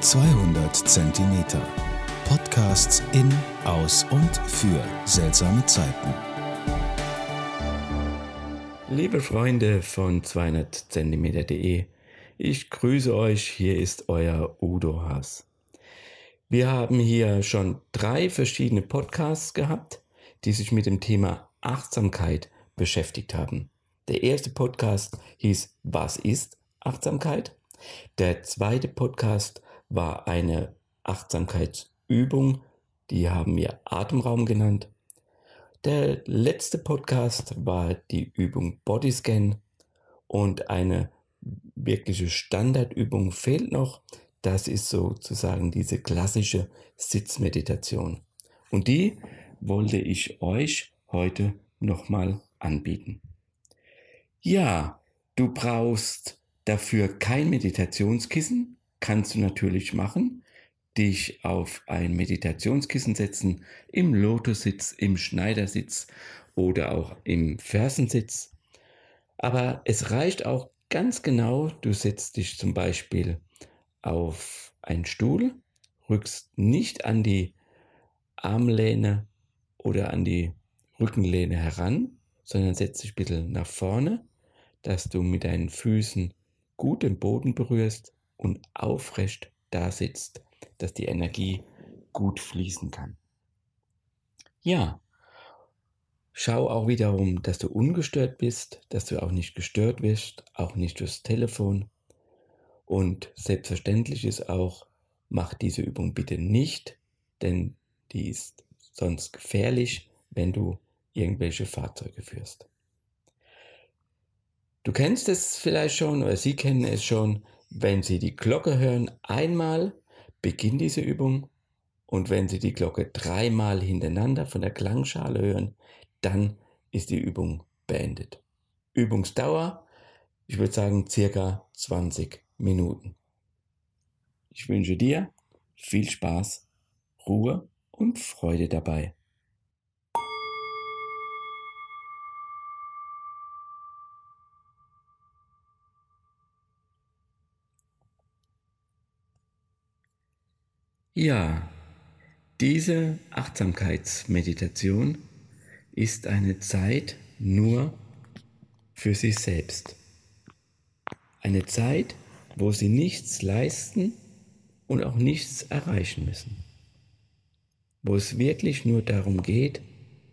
200 Zentimeter. Podcasts in, aus und für seltsame Zeiten. Liebe Freunde von 200 Zentimeter.de, ich grüße euch. Hier ist euer Udo Haas. Wir haben hier schon drei verschiedene Podcasts gehabt, die sich mit dem Thema Achtsamkeit beschäftigt haben. Der erste Podcast hieß Was ist Achtsamkeit? Der zweite Podcast war eine Achtsamkeitsübung, die haben wir Atemraum genannt. Der letzte Podcast war die Übung Bodyscan und eine wirkliche Standardübung fehlt noch. Das ist sozusagen diese klassische Sitzmeditation. Und die wollte ich euch heute nochmal anbieten. Ja, du brauchst dafür kein Meditationskissen, kannst du natürlich machen, dich auf ein Meditationskissen setzen, im Lotussitz, im Schneidersitz oder auch im Fersensitz. Aber es reicht auch ganz genau, du setzt dich zum Beispiel auf einen Stuhl, rückst nicht an die Armlehne oder an die Rückenlehne heran, sondern setzt dich ein bisschen nach vorne, dass du mit deinen Füßen gut den Boden berührst und aufrecht da sitzt, dass die Energie gut fließen kann. Ja, schau auch wiederum, dass du ungestört bist, dass du auch nicht gestört wirst, auch nicht durchs Telefon. Und selbstverständlich ist auch, mach diese Übung bitte nicht, denn die ist sonst gefährlich, wenn du irgendwelche Fahrzeuge führst. Du kennst es vielleicht schon oder Sie kennen es schon, wenn Sie die Glocke hören, einmal beginnt diese Übung und wenn Sie die Glocke dreimal hintereinander von der Klangschale hören, dann ist die Übung beendet. Übungsdauer, ich würde sagen, circa 20 Minuten. Ich wünsche dir viel Spaß, Ruhe und Freude dabei. Ja, diese Achtsamkeitsmeditation ist eine Zeit nur für sich selbst. Eine Zeit, wo Sie nichts leisten und auch nichts erreichen müssen. Wo es wirklich nur darum geht,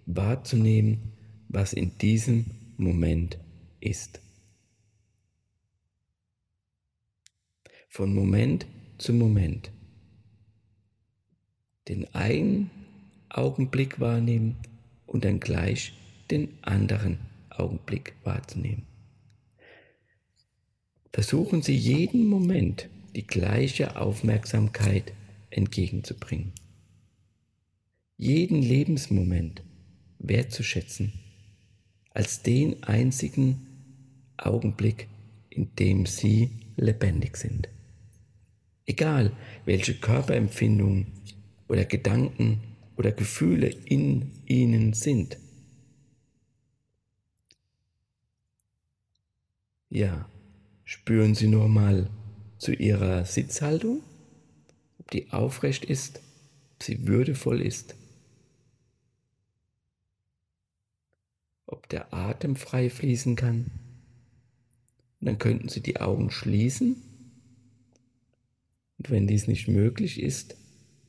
wahrzunehmen, was in diesem Moment ist. Von Moment zu Moment den einen Augenblick wahrnehmen und dann gleich den anderen Augenblick wahrzunehmen. Versuchen Sie jeden Moment die gleiche Aufmerksamkeit entgegenzubringen. Jeden Lebensmoment wertzuschätzen als den einzigen Augenblick, in dem Sie lebendig sind. Egal, welche Körperempfindungen oder Gedanken oder Gefühle in ihnen sind. Ja, spüren Sie nur mal zu Ihrer Sitzhaltung, ob die aufrecht ist, ob sie würdevoll ist, ob der Atem frei fließen kann. Und dann könnten Sie die Augen schließen. Und wenn dies nicht möglich ist,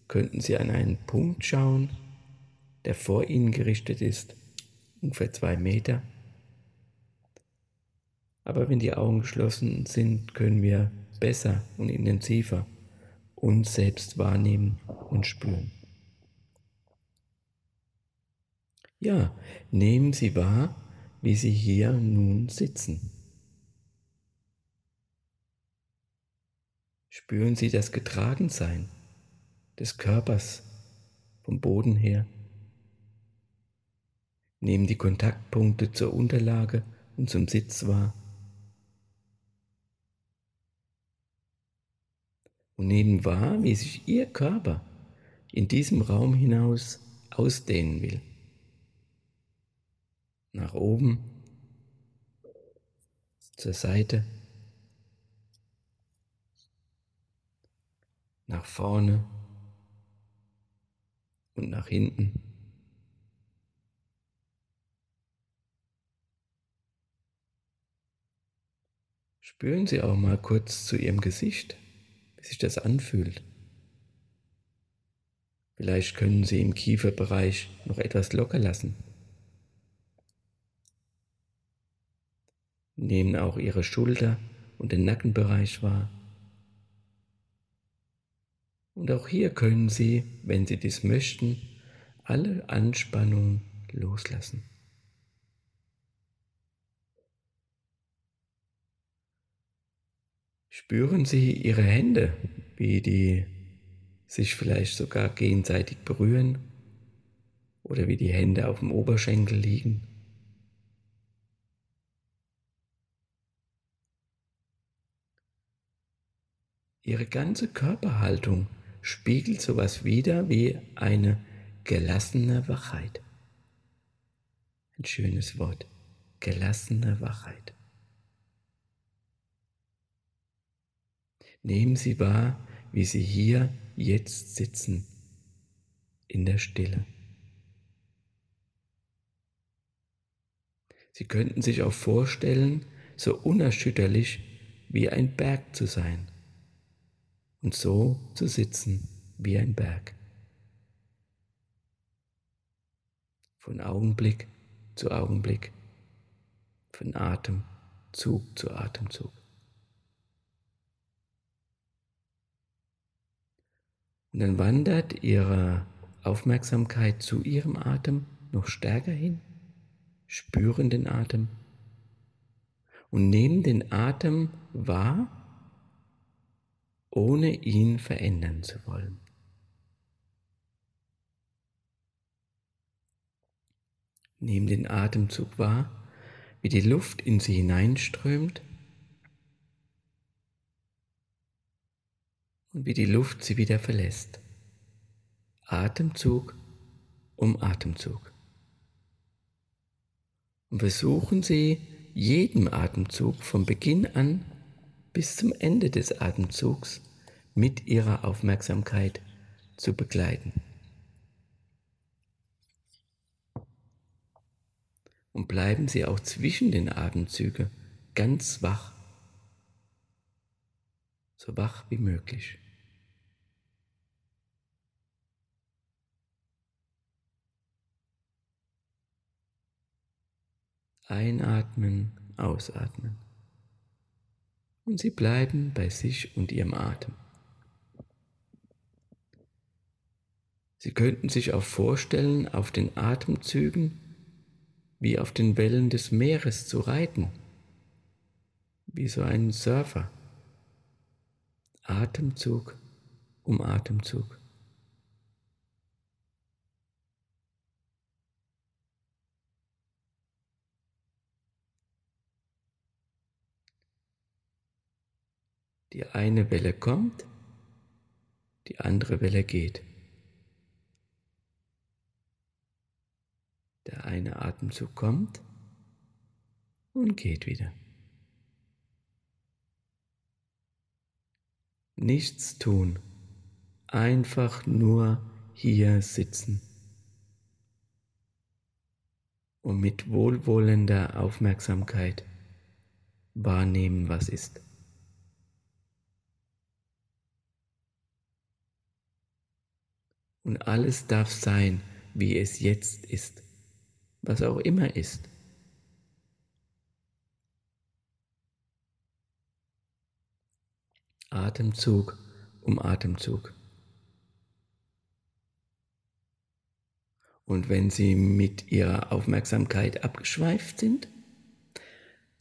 könnten Sie an einen Punkt schauen, der vor Ihnen gerichtet ist, ungefähr zwei Meter. Aber wenn die Augen geschlossen sind, können wir besser und intensiver uns selbst wahrnehmen und spüren. Ja, nehmen Sie wahr, wie Sie hier nun sitzen. Spüren Sie das Getragensein des Körpers vom Boden her. Nehmen die Kontaktpunkte zur Unterlage und zum Sitz wahr. Und nehmen wahr, wie sich Ihr Körper in diesem Raum hinaus ausdehnen will. Nach oben, zur Seite, nach vorne und nach hinten. Spüren Sie auch mal kurz zu Ihrem Gesicht, wie sich das anfühlt. Vielleicht können Sie im Kieferbereich noch etwas locker lassen. Nehmen auch Ihre Schulter und den Nackenbereich wahr. Und auch hier können Sie, wenn Sie dies möchten, alle Anspannung loslassen. Spüren Sie Ihre Hände, wie die sich vielleicht sogar gegenseitig berühren oder wie die Hände auf dem Oberschenkel liegen. Ihre ganze Körperhaltung spiegelt sowas wider wie eine gelassene Wachheit. Ein schönes Wort, gelassene Wachheit. Nehmen Sie wahr, wie Sie hier jetzt sitzen in der Stille. Sie könnten sich auch vorstellen, so unerschütterlich wie ein Berg zu sein und so zu sitzen wie ein Berg. Von Augenblick zu Augenblick, von Atemzug zu Atemzug. Und dann wandert Ihre Aufmerksamkeit zu Ihrem Atem noch stärker hin, spüren den Atem und nehmen den Atem wahr, ohne ihn verändern zu wollen. Nehmen den Atemzug wahr, wie die Luft in sie hineinströmt und wie die Luft sie wieder verlässt. Atemzug um Atemzug. Und versuchen Sie jeden Atemzug vom Beginn an bis zum Ende des Atemzugs mit Ihrer Aufmerksamkeit zu begleiten. Und bleiben Sie auch zwischen den Atemzügen ganz wach, so wach wie möglich. Einatmen, ausatmen. Und sie bleiben bei sich und ihrem Atem. Sie könnten sich auch vorstellen, auf den Atemzügen wie auf den Wellen des Meeres zu reiten, wie so ein Surfer. Atemzug um Atemzug. Die eine Welle kommt, die andere Welle geht. Der eine Atemzug kommt und geht wieder. Nichts tun, einfach nur hier sitzen und mit wohlwollender Aufmerksamkeit wahrnehmen, was ist. Und alles darf sein, wie es jetzt ist, was auch immer ist. Atemzug um Atemzug. Und wenn Sie mit Ihrer Aufmerksamkeit abgeschweift sind,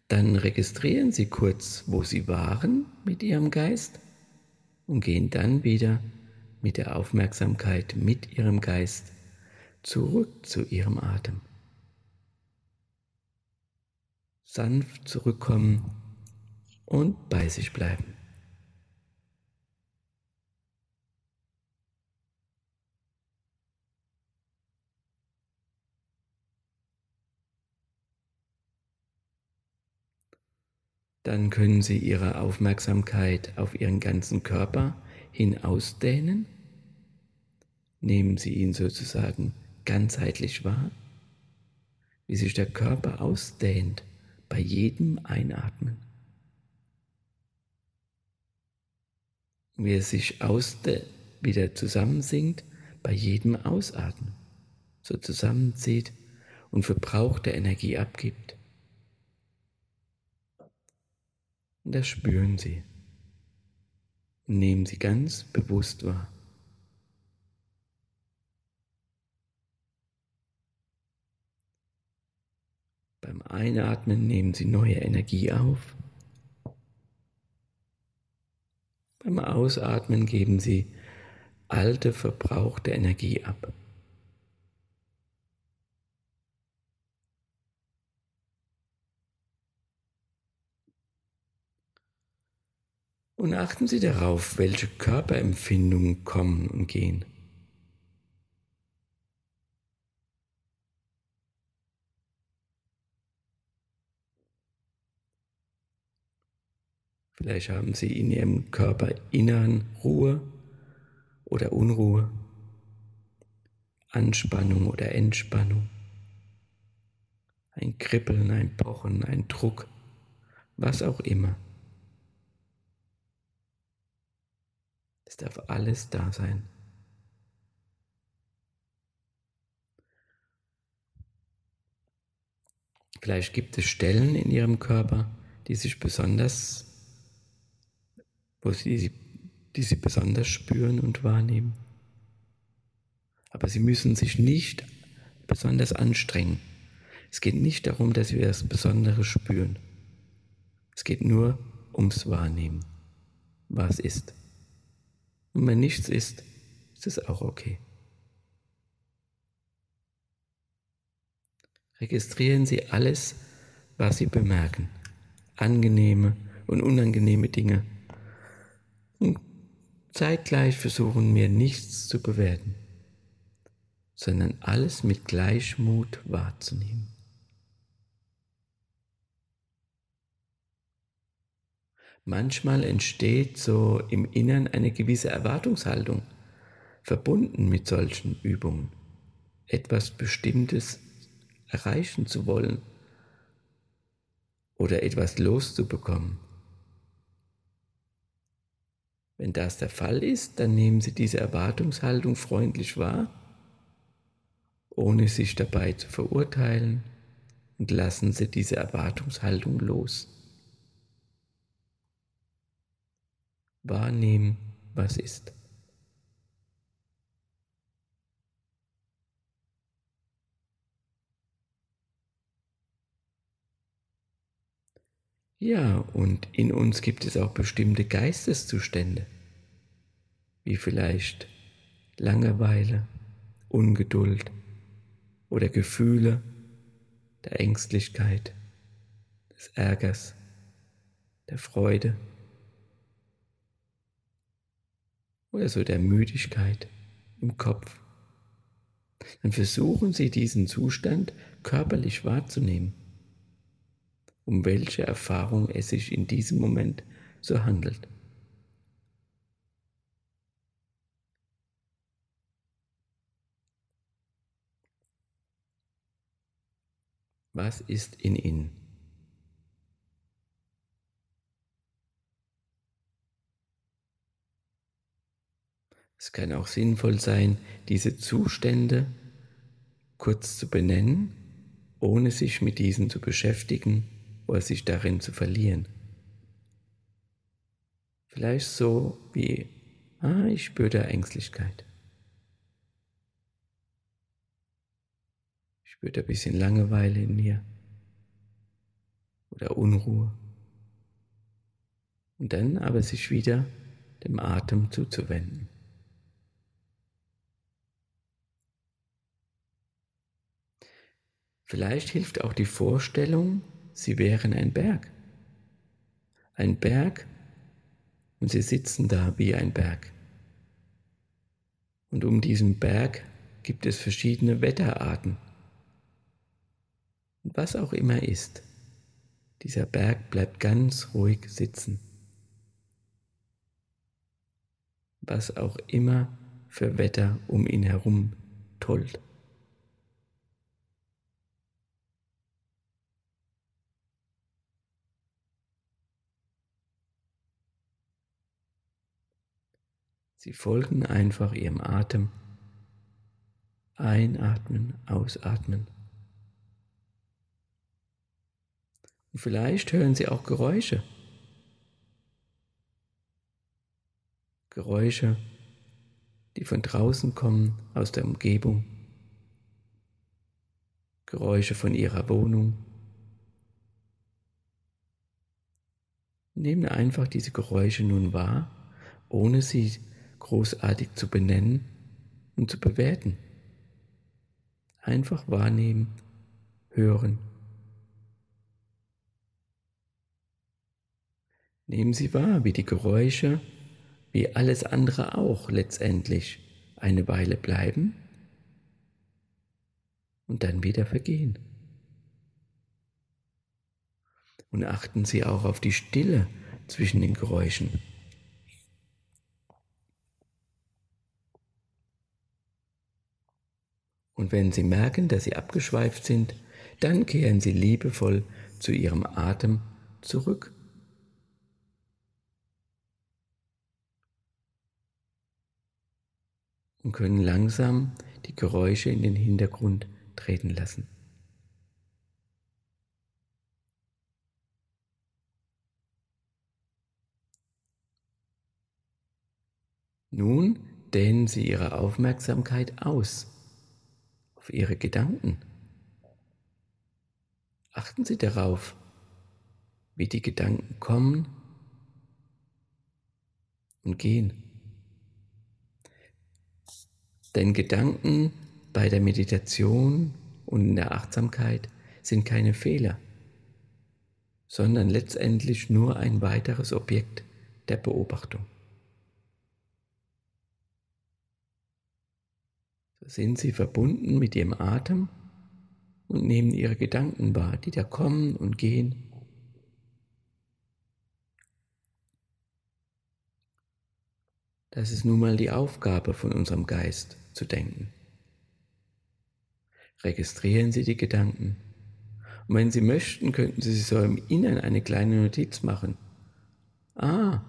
dann registrieren Sie kurz, wo Sie waren mit Ihrem Geist und gehen dann wieder mit der Aufmerksamkeit, mit ihrem Geist zurück zu ihrem Atem. Sanft zurückkommen und bei sich bleiben. Dann können Sie Ihre Aufmerksamkeit auf Ihren ganzen Körper hin ausdehnen. Nehmen Sie ihn sozusagen ganzheitlich wahr, wie sich der Körper ausdehnt bei jedem Einatmen. Wie er sich wieder zusammensinkt bei jedem Ausatmen, so zusammenzieht und verbrauchte Energie abgibt. Und das spüren Sie. Nehmen Sie ganz bewusst wahr. Beim Einatmen nehmen Sie neue Energie auf. Beim Ausatmen geben Sie alte, verbrauchte Energie ab. Und achten Sie darauf, welche Körperempfindungen kommen und gehen. Vielleicht haben Sie in Ihrem Körper inneren Ruhe oder Unruhe, Anspannung oder Entspannung, ein Kribbeln, ein Pochen, ein Druck, was auch immer. Es darf alles da sein. Vielleicht gibt es Stellen in Ihrem Körper, die sich besonders wo sie, die sie besonders spüren und wahrnehmen. Aber sie müssen sich nicht besonders anstrengen. Es geht nicht darum, dass wir das Besondere spüren. Es geht nur ums Wahrnehmen, was ist. Und wenn nichts ist, ist es auch okay. Registrieren Sie alles, was Sie bemerken, angenehme und unangenehme Dinge, und zeitgleich versuchen wir nichts zu bewerten, sondern alles mit Gleichmut wahrzunehmen. Manchmal entsteht so im Innern eine gewisse Erwartungshaltung, verbunden mit solchen Übungen, etwas Bestimmtes erreichen zu wollen oder etwas loszubekommen. Wenn das der Fall ist, dann nehmen Sie diese Erwartungshaltung freundlich wahr, ohne sich dabei zu verurteilen und lassen Sie diese Erwartungshaltung los. Wahrnehmen, was ist. Ja, und in uns gibt es auch bestimmte Geisteszustände wie vielleicht Langeweile, Ungeduld oder Gefühle der Ängstlichkeit, des Ärgers, der Freude oder so der Müdigkeit im Kopf. Dann versuchen Sie diesen Zustand körperlich wahrzunehmen, um welche Erfahrung es sich in diesem Moment so handelt. Was ist in ihnen? Es kann auch sinnvoll sein, diese Zustände kurz zu benennen, ohne sich mit diesen zu beschäftigen oder sich darin zu verlieren. Vielleicht so wie, ah, ich spüre Ängstlichkeit. spürt ein bisschen Langeweile in mir oder Unruhe. Und dann aber sich wieder dem Atem zuzuwenden. Vielleicht hilft auch die Vorstellung, Sie wären ein Berg. Ein Berg und Sie sitzen da wie ein Berg. Und um diesen Berg gibt es verschiedene Wetterarten was auch immer ist, dieser Berg bleibt ganz ruhig sitzen. was auch immer für Wetter um ihn herum tollt. Sie folgen einfach ihrem Atem. Einatmen, ausatmen. Und vielleicht hören Sie auch Geräusche. Geräusche, die von draußen kommen, aus der Umgebung. Geräusche von Ihrer Wohnung. Nehmen einfach diese Geräusche nun wahr, ohne sie großartig zu benennen und zu bewerten. Einfach wahrnehmen, hören. Nehmen Sie wahr, wie die Geräusche, wie alles andere auch letztendlich eine Weile bleiben und dann wieder vergehen. Und achten Sie auch auf die Stille zwischen den Geräuschen. Und wenn Sie merken, dass Sie abgeschweift sind, dann kehren Sie liebevoll zu Ihrem Atem zurück. Und können langsam die Geräusche in den Hintergrund treten lassen. Nun dehnen Sie Ihre Aufmerksamkeit aus auf Ihre Gedanken. Achten Sie darauf, wie die Gedanken kommen und gehen. Denn Gedanken bei der Meditation und in der Achtsamkeit sind keine Fehler, sondern letztendlich nur ein weiteres Objekt der Beobachtung. Sind sie verbunden mit ihrem Atem und nehmen ihre Gedanken wahr, die da kommen und gehen. Das ist nun mal die Aufgabe von unserem Geist zu denken. Registrieren Sie die Gedanken. Und wenn Sie möchten, könnten Sie sich so im Innern eine kleine Notiz machen. Ah,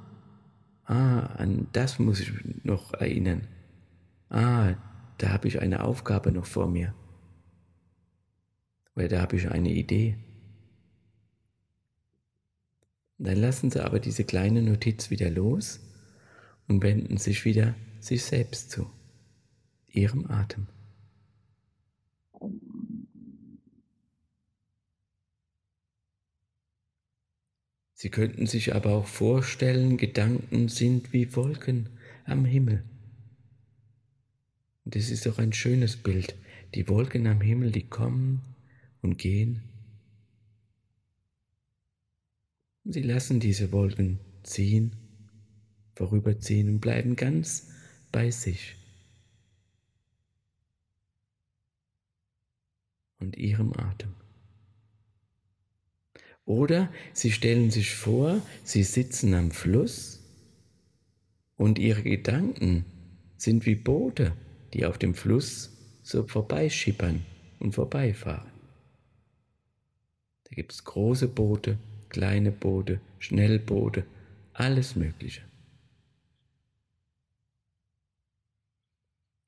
ah, an das muss ich noch erinnern. Ah, da habe ich eine Aufgabe noch vor mir. Oder da habe ich eine Idee. dann lassen Sie aber diese kleine Notiz wieder los und wenden sich wieder sich selbst zu, Ihrem Atem. Sie könnten sich aber auch vorstellen, Gedanken sind wie Wolken am Himmel. Und das ist doch ein schönes Bild. Die Wolken am Himmel, die kommen und gehen. Sie lassen diese Wolken ziehen, vorüberziehen und bleiben ganz bei sich und ihrem Atem. Oder sie stellen sich vor, sie sitzen am Fluss und ihre Gedanken sind wie Boote die auf dem Fluss so vorbeischippern und vorbeifahren. Da gibt es große Boote, kleine Boote, Schnellboote, alles Mögliche.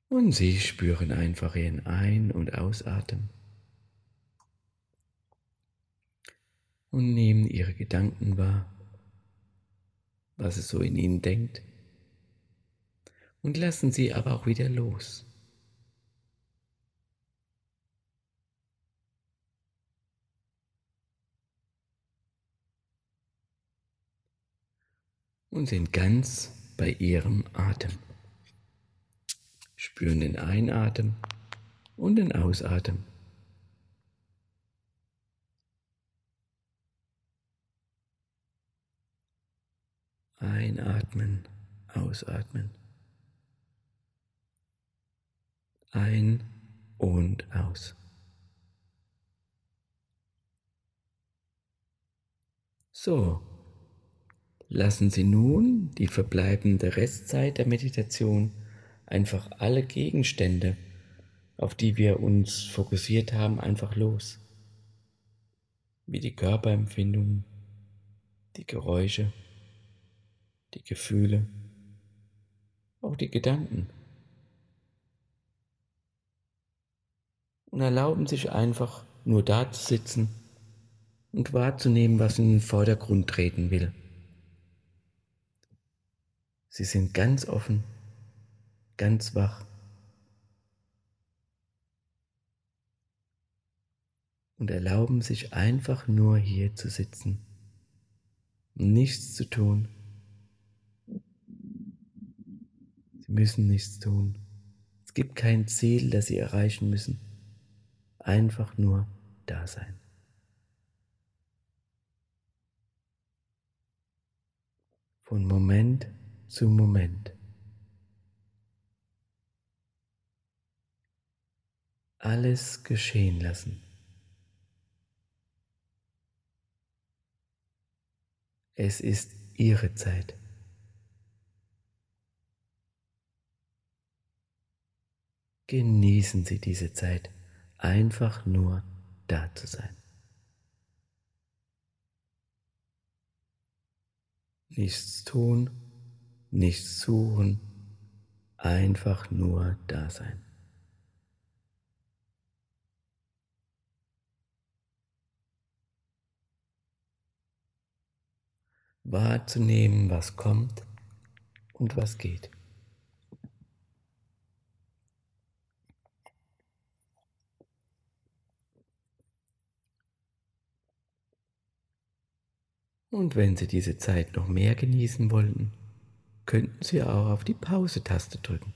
Und Sie spüren einfach Ihren Ein- und Ausatmen und nehmen Ihre Gedanken wahr, was es so in Ihnen denkt und lassen sie aber auch wieder los. Und sind ganz bei ihrem Atem. Spüren den Einatmen und den Ausatmen. Einatmen, ausatmen. Ein und aus. So, lassen Sie nun die verbleibende Restzeit der Meditation einfach alle Gegenstände, auf die wir uns fokussiert haben, einfach los. Wie die Körperempfindungen, die Geräusche, die Gefühle, auch die Gedanken. Und erlauben sich einfach nur da zu sitzen und wahrzunehmen, was in den Vordergrund treten will. Sie sind ganz offen, ganz wach. Und erlauben sich einfach nur hier zu sitzen, nichts zu tun. Sie müssen nichts tun. Es gibt kein Ziel, das Sie erreichen müssen. Einfach nur da sein. Von Moment zu Moment. Alles geschehen lassen. Es ist Ihre Zeit. Genießen Sie diese Zeit, einfach nur da zu sein. Nichts tun, nichts suchen, einfach nur da sein. Wahrzunehmen, was kommt und was geht. Und wenn Sie diese Zeit noch mehr genießen wollten, könnten Sie auch auf die Pause-Taste drücken.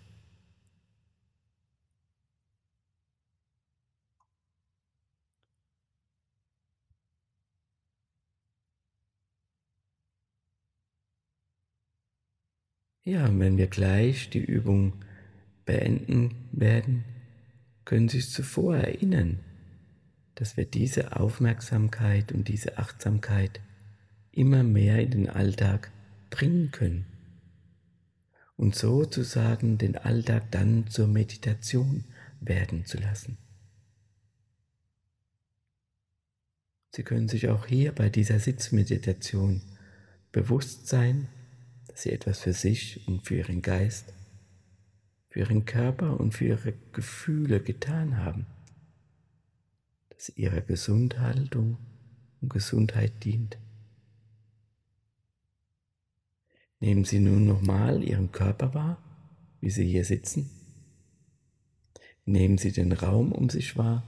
Ja, und wenn wir gleich die Übung beenden werden, können Sie sich zuvor erinnern, dass wir diese Aufmerksamkeit und diese Achtsamkeit immer mehr in den Alltag bringen können und sozusagen den Alltag dann zur Meditation werden zu lassen. Sie können sich auch hier bei dieser Sitzmeditation bewusst sein, dass Sie etwas für sich und für Ihren Geist, für Ihren Körper und für Ihre Gefühle getan haben, dass Ihrer Gesundhaltung und Gesundheit dient. Nehmen Sie nun nochmal Ihren Körper wahr, wie Sie hier sitzen. Nehmen Sie den Raum um sich wahr.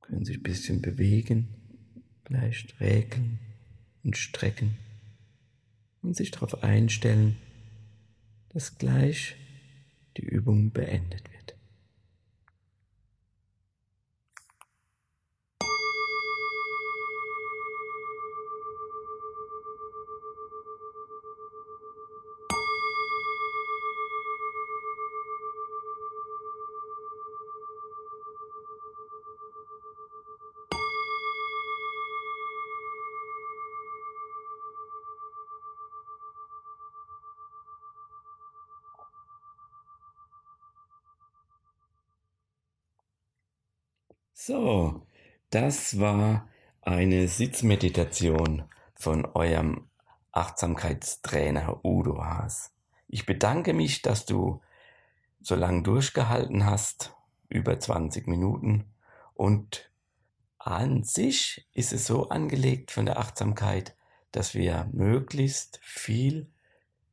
Können sich ein bisschen bewegen, vielleicht räkeln und strecken und sich darauf einstellen, dass gleich die Übung beendet wird. So, das war eine Sitzmeditation von eurem Achtsamkeitstrainer Udo Haas. Ich bedanke mich, dass du so lange durchgehalten hast, über 20 Minuten. Und an sich ist es so angelegt von der Achtsamkeit, dass wir möglichst viel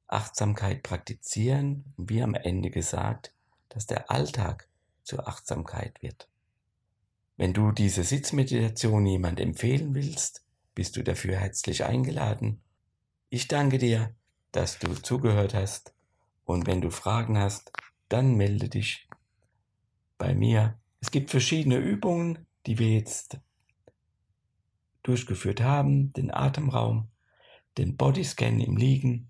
Achtsamkeit praktizieren. Wie am Ende gesagt, dass der Alltag zur Achtsamkeit wird. Wenn du diese Sitzmeditation jemand empfehlen willst, bist du dafür herzlich eingeladen. Ich danke dir, dass du zugehört hast und wenn du Fragen hast, dann melde dich bei mir. Es gibt verschiedene Übungen, die wir jetzt durchgeführt haben, den Atemraum, den Bodyscan im Liegen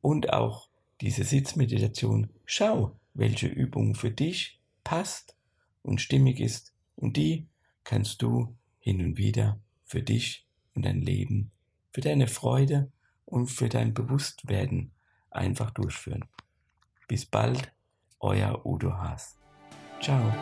und auch diese Sitzmeditation. Schau, welche Übung für dich passt und stimmig ist und die kannst du hin und wieder für dich und dein Leben für deine Freude und für dein Bewusstwerden einfach durchführen. Bis bald, euer Udo Haas. Ciao.